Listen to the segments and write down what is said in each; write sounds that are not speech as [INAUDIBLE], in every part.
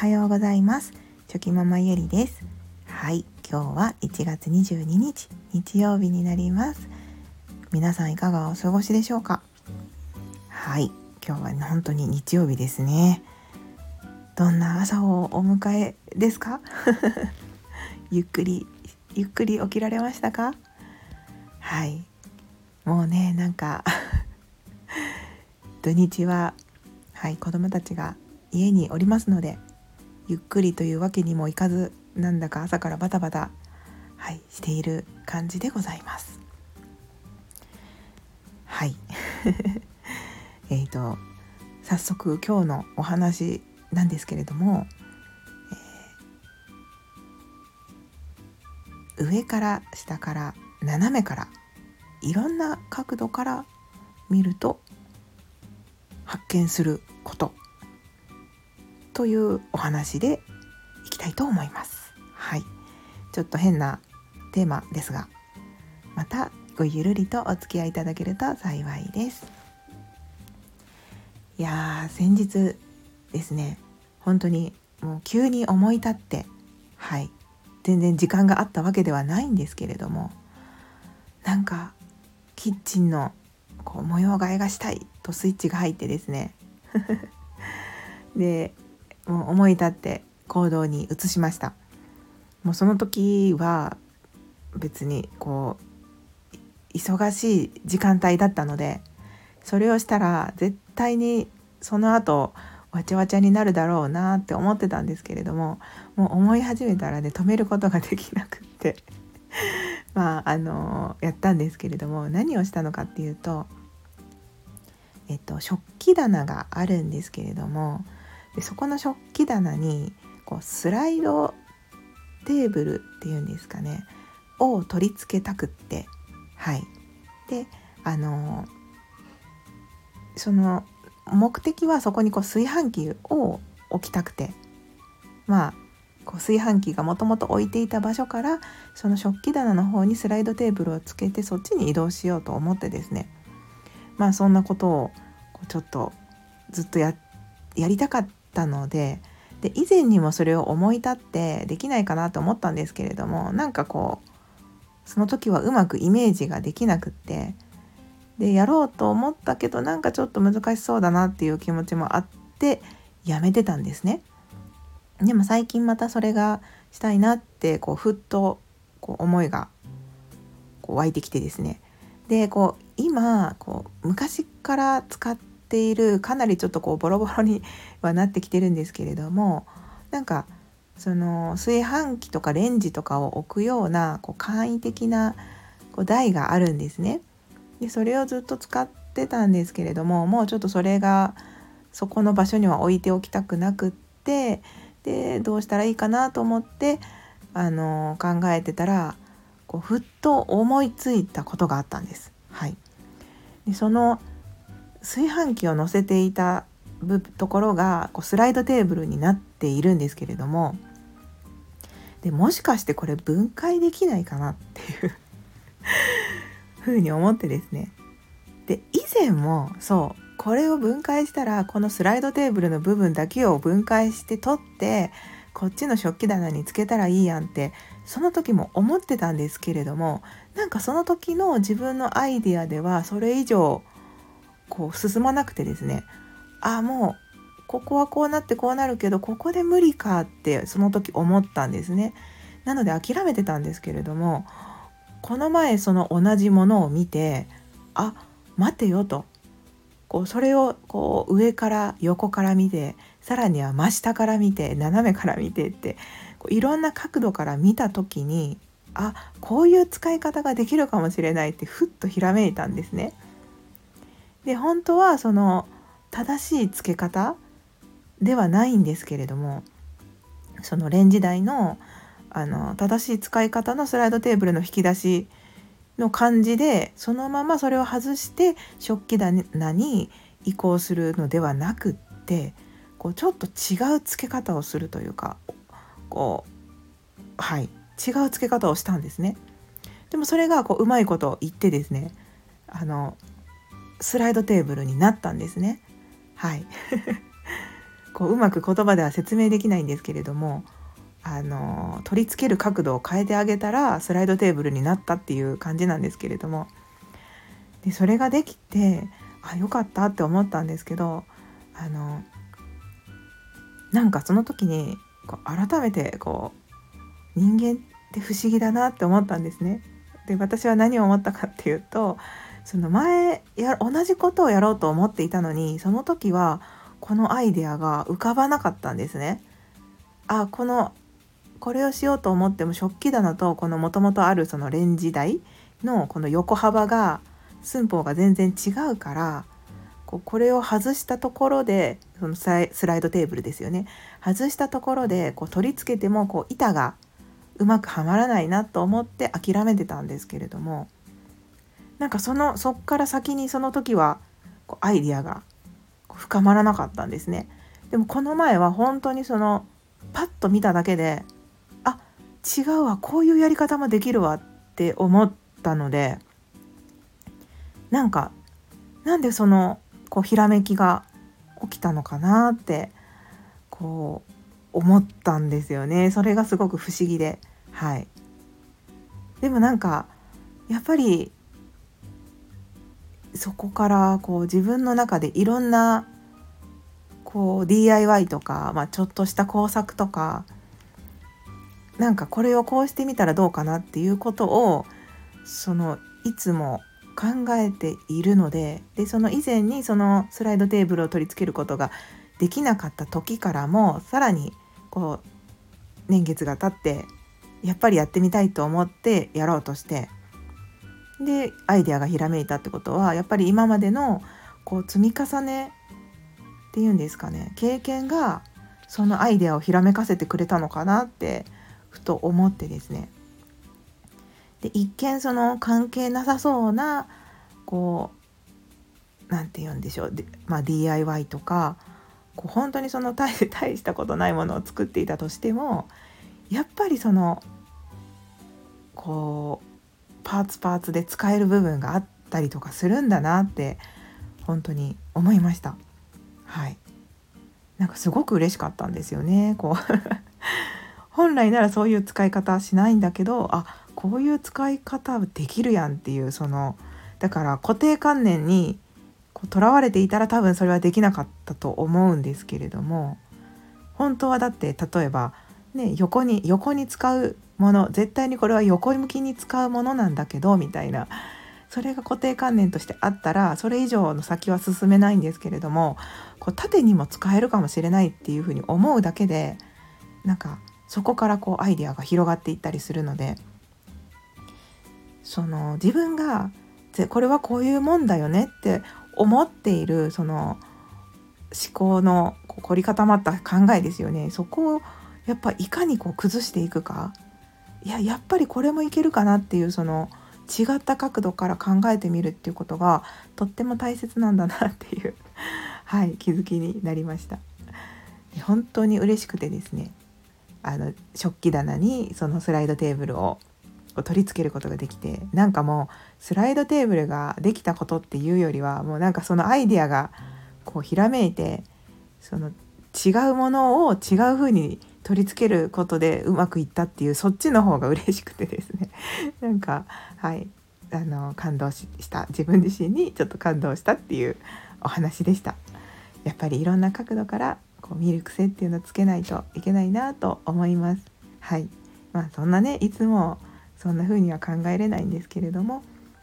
はようございます。チョキママゆりです。はい今日は1月22日日曜日になります。皆さんいかがお過ごしでしょうか？はい今日は本当に日曜日ですね。どんな朝をお迎えですか？[LAUGHS] ゆっくりゆっくり起きられましたか？はいもうねなんか土日ははい子供たちが家におりますのでゆっくりというわけにもいかずなんだか朝からバタバタ、はい、している感じでございます。はい [LAUGHS] えっと早速今日のお話なんですけれども、えー、上から下から斜めからいろんな角度から見ると発見することというお話でいきたいと思います。はい、ちょっと変なテーマですが、またごゆるりとお付き合いいただけると幸いです。いや先日ですね、本当にもう急に思い立って、はい、全然時間があったわけではないんですけれども、なんかキッチンのこう模様替えがしたいとスイッチが入ってですね [LAUGHS] でもう思い立って行動に移しました。もうその時は別にこう忙しい時間帯だったのでそれをしたら絶対にその後わちゃわちゃになるだろうなって思ってたんですけれどももう思い始めたらね止めることができなくって。[LAUGHS] まああのやったんですけれども何をしたのかっていうとえっと食器棚があるんですけれどもでそこの食器棚にこうスライドテーブルっていうんですかねを取り付けたくってはい。であのその目的はそこにこう炊飯器を置きたくてまあこう炊飯器がもともと置いていた場所からその食器棚の方にスライドテーブルをつけてそっちに移動しようと思ってですねまあそんなことをちょっとずっとやりたかったたのでで以前にもそれを思い立ってできないかなと思ったんですけれどもなんかこうその時はうまくイメージができなくってでやろうと思ったけどなんかちょっと難しそうだなっていう気持ちもあってやめてたんですね。でも最近またそれがしたいなってこうふっとこう思いがこう湧いてきてですねでこう今こう昔から使っているかなりちょっとこうボロボロにはなってきてるんですけれどもなんかその炊飯器とかレンジとかを置くようなこう簡易的なこう台があるんですね。でそれをずっと使ってたんですけれどももうちょっとそれがそこの場所には置いておきたくなくってでどうしたらいいかなと思ってあの考えてたらこうふっと思いついたことがあったんです。はい、でその炊飯器を載せていたところがこうスライドテーブルになっているんですけれどもでもしかしてこれ分解できないかなっていう [LAUGHS] ふうに思ってですね。で以前もそうこれを分解したらこのスライドテーブルの部分だけを分解して取ってこっちの食器棚につけたらいいやんってその時も思ってたんですけれどもなんかその時の自分のアイディアではそれ以上こう進まなくてですねああもうここはこうなってこうなるけどここで無理かってその時思ったんですね。なので諦めてたんですけれどもこの前その同じものを見てあ待てよとこうそれをこう上から横から見てさらには真下から見て斜めから見てってこういろんな角度から見た時にあこういう使い方ができるかもしれないってふっとひらめいたんですね。で本当はその正しい付け方ではないんですけれどもそのレンジ台のあの正しい使い方のスライドテーブルの引き出しの感じでそのままそれを外して食器棚に移行するのではなくってこうちょっと違う付け方をするというかこうはい違う付け方をしたんですね。でもそれがこううまいこと言ってですねあのスライドテーブルになったんですね。はい [LAUGHS] こううまく言葉では説明できないんですけれどもあの取り付ける角度を変えてあげたらスライドテーブルになったっていう感じなんですけれどもでそれができてあよかったって思ったんですけどあのなんかその時にこう改めてこう人間って不思議だなって思ったんですね。で私は何を思ったかっていうとその前や同じことをやろうと思っていたのにその時はこのアイデアが浮かばなかったんですね。あこのこれをしようと思っても食器棚とこのもともとあるそのレンジ台のこの横幅が寸法が全然違うからこうこれを外したところでそのスライドテーブルですよね外したところでこう取り付けてもこう板がうまくはまらないなと思って諦めてたんですけれどもなんかそのそっから先にその時はこうアイディアが深まらなかったんですね。でもこの前は本当にそのパッと見ただけであ違うわこういうやり方もできるわって思ったのでなんかなんでそのこうひらめきが起きたのかなってこう思ったんですよね。それがすごく不思議で。はい。でもなんかやっぱりそこからこう自分の中でいろんなこう DIY とか、まあ、ちょっとした工作とかなんかこれをこうしてみたらどうかなっていうことをそのいつも考えているのででその以前にそのスライドテーブルを取り付けることができなかった時からもさらにこう年月が経ってやっぱりやってみたいと思ってやろうとしてでアイデアがひらめいたってことはやっぱり今までのこう積み重ねっていうんですかね。経験がそのアイデアをひらめかせてくれたのかなってふと思ってですね。で一見その関係なさそうなこう何て言うんでしょう。まあ、DIY とかこう本当にその大 [LAUGHS] 大したことないものを作っていたとしてもやっぱりそのこうパーツパーツで使える部分があったりとかするんだなって本当に思いました。はい。なんかすごく嬉しかったんですよね。こう。[LAUGHS] 本来ならそういう使い方はしないんだけどあこういう使い方できるやんっていうそのだから固定観念にとらわれていたら多分それはできなかったと思うんですけれども本当はだって例えば、ね、横に横に使うもの絶対にこれは横向きに使うものなんだけどみたいな。それが固定観念としてあったらそれ以上の先は進めないんですけれどもこう縦にも使えるかもしれないっていうふうに思うだけでなんかそこからこうアイデアが広がっていったりするのでその自分がこれはこういうもんだよねって思っているその思考の凝り固まった考えですよね。そこをやっぱいかにこう崩していくか。いややっぱりこれもいけるかなっていうその違った角度から考えてみるっていうことがとっても大切なんだなっていう [LAUGHS] はい気づきになりました。本当に嬉しくてですねあの食器棚にそのスライドテーブルを取り付けることができてなんかもうスライドテーブルができたことっていうよりはもうなんかそのアイディアがこうひらめいてその違うものを違う風に取り付けることでうまくいったっていうそっちの方が嬉しくてですね。[LAUGHS] なんかはい。あの感動した自分自身にちょっと感動したっていうお話でした。やっぱりいろんな角度からこう見る癖っていうのをつけないといけないなと思います。はい。まあそんなねいつもそんな風には考えれないんですけれども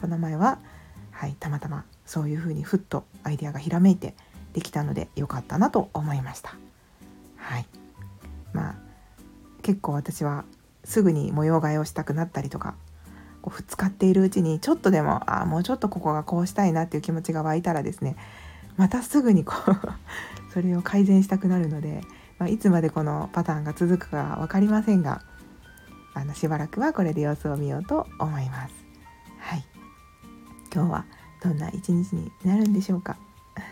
この前は、はい、たまたまそういう風にふっとアイデアがひらめいてできたので良かったなと思いました。はい、まあ結構私はすぐに模様替えをしたくなったりとかこう使っているうちにちょっとでもあもうちょっとここがこうしたいなっていう気持ちが湧いたらですねまたすぐにこう [LAUGHS] それを改善したくなるので、まあ、いつまでこのパターンが続くか分かりませんがあのしばらくはこれで様子を見ようと思います。はい今日はどんな一日になるんでしょうか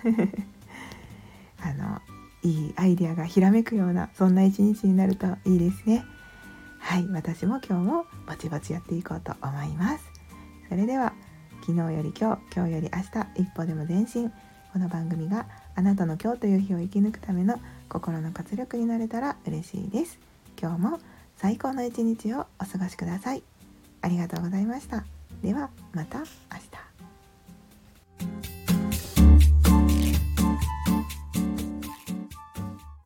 [LAUGHS] あのいいアイデアがひらめくようなそんな一日になるといいですね。はい私も今日もぼちぼちやっていこうと思います。それでは昨日より今日今日より明日一歩でも前進。この番組があなたの今日という日を生き抜くための心の活力になれたら嬉しいです。今日も最高の一日をお過ごしください。ありがとうございました。ではまた明日。